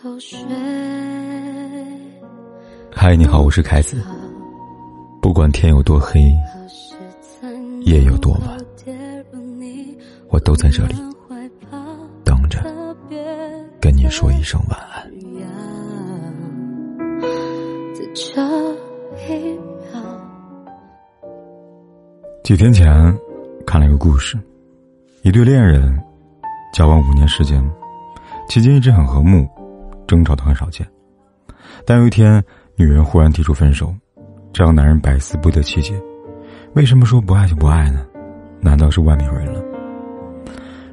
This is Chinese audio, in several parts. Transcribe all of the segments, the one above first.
头嗨，你好，我是凯子。不管天有多黑，夜有多晚，我都在这里等着跟你说一声晚安。几天前看了一个故事，一对恋人交往五年时间，期间一直很和睦。争吵的很少见，但有一天，女人忽然提出分手，这让男人百思不得其解：为什么说不爱就不爱呢？难道是外面有人了？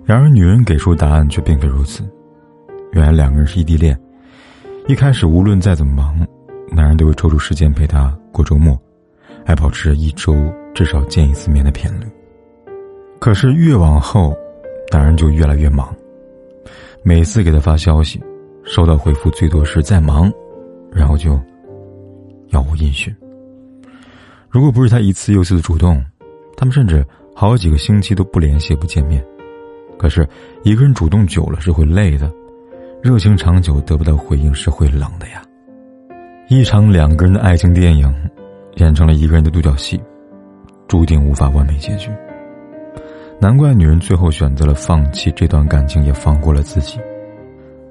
然而，女人给出的答案却并非如此。原来，两个人是异地恋。一开始，无论再怎么忙，男人都会抽出时间陪她过周末，还保持着一周至少见一次面的频率。可是，越往后，男人就越来越忙，每次给她发消息。收到回复最多是在忙，然后就杳无音讯。如果不是他一次又一次的主动，他们甚至好几个星期都不联系、不见面。可是，一个人主动久了是会累的，热情长久得不到回应是会冷的呀。一场两个人的爱情电影演成了一个人的独角戏，注定无法完美结局。难怪女人最后选择了放弃这段感情，也放过了自己。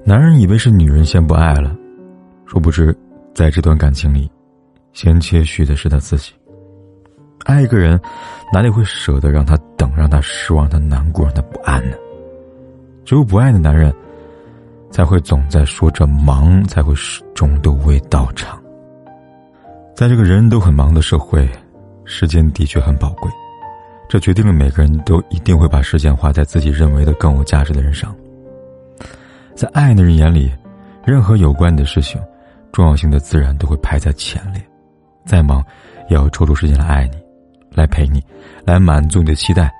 男人以为是女人先不爱了，殊不知，在这段感情里，先窃取的是他自己。爱一个人，哪里会舍得让他等、让他失望、让他难过、让他不安呢？只有不爱的男人，才会总在说这忙，才会始终都未到场。在这个人人都很忙的社会，时间的确很宝贵，这决定了每个人都一定会把时间花在自己认为的更有价值的人上。在爱的人眼里，任何有关你的事情，重要性的自然都会排在前列。再忙，也要抽出时间来爱你，来陪你，来满足你的期待。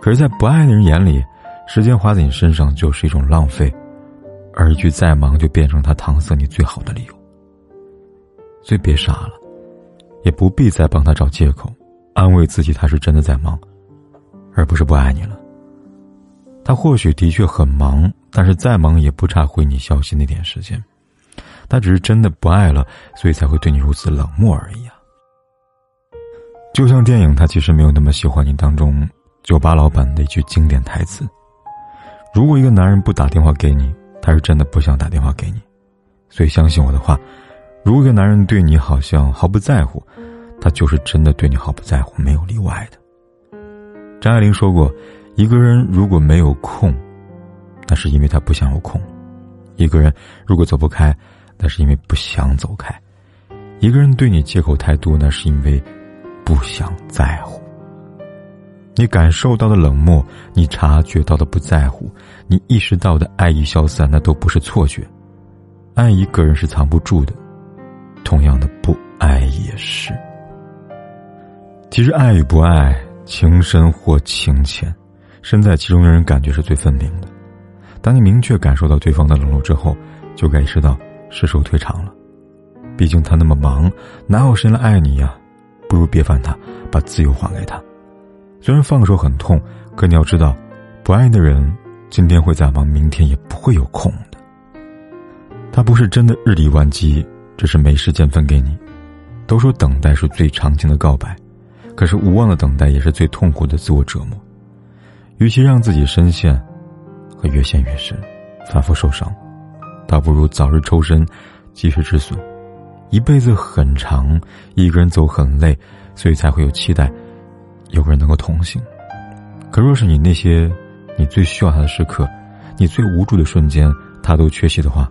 可是，在不爱的人眼里，时间花在你身上就是一种浪费，而一句“再忙”就变成他搪塞你最好的理由。所以，别傻了，也不必再帮他找借口，安慰自己他是真的在忙，而不是不爱你了。他或许的确很忙。但是再忙也不差回你消息那点时间，他只是真的不爱了，所以才会对你如此冷漠而已啊！就像电影《他其实没有那么喜欢你》当中酒吧老板的一句经典台词：“如果一个男人不打电话给你，他是真的不想打电话给你。”所以相信我的话，如果一个男人对你好像毫不在乎，他就是真的对你毫不在乎，没有例外的。张爱玲说过：“一个人如果没有空。”那是因为他不想有空。一个人如果走不开，那是因为不想走开。一个人对你借口太多，那是因为不想在乎。你感受到的冷漠，你察觉到的不在乎，你意识到的爱意消散，那都不是错觉。爱一个人是藏不住的，同样的，不爱也是。其实，爱与不爱，情深或情浅，身在其中的人感觉是最分明的。当你明确感受到对方的冷落之后，就该意识到时时退场了。毕竟他那么忙，哪有时间来爱你呀？不如别烦他，把自由还给他。虽然放手很痛，可你要知道，不爱的人，今天会再忙，明天也不会有空的。他不是真的日理万机，只是没时间分给你。都说等待是最长情的告白，可是无望的等待也是最痛苦的自我折磨。与其让自己深陷。会越陷越深，反复受伤，倒不如早日抽身，及时止损。一辈子很长，一个人走很累，所以才会有期待，有个人能够同行。可若是你那些你最需要他的时刻，你最无助的瞬间，他都缺席的话，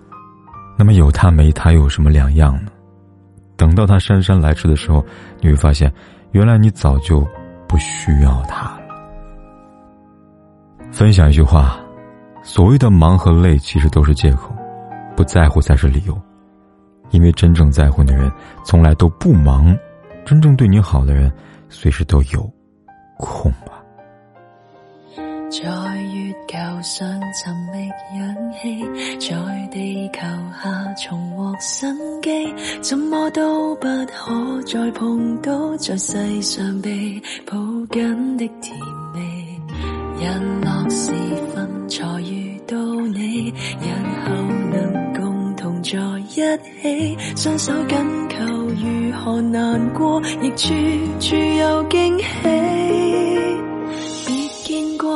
那么有他没他有什么两样呢？等到他姗姗来迟的时候，你会发现，原来你早就不需要他了。分享一句话。所谓的忙和累，其实都是借口。不在乎才是理由，因为真正在乎的人从来都不忙。真正对你好的人，随时都有。空吧，在月球上寻觅氧气，在地球下重获生机。怎么都不可再碰到，在世上被抱紧的甜蜜。音乐是。才遇到你，日后能共同在一起，双手紧扣，如何难过，亦处处有惊喜。别见怪，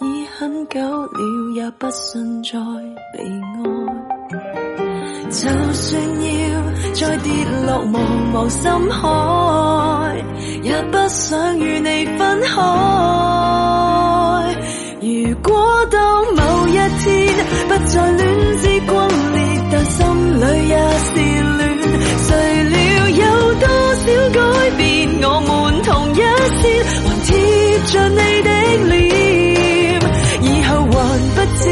已很久了，也不信再被爱。就算要再跌落茫茫深海，也不想与你分开。一天，不再恋之光烈，但心里也是恋。谁料有多少改变，我们同一天，还贴着你的脸，以后还不知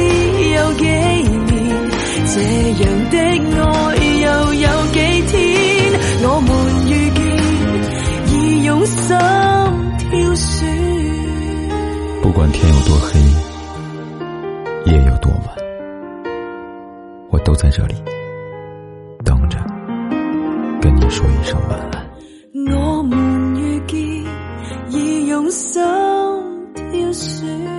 有几年，这样的爱又有几天，我们遇见已用心挑选。不管天有多黑。夜有多晚，我都在这里等着，跟你说一声晚安。我们遇见，已用心挑选。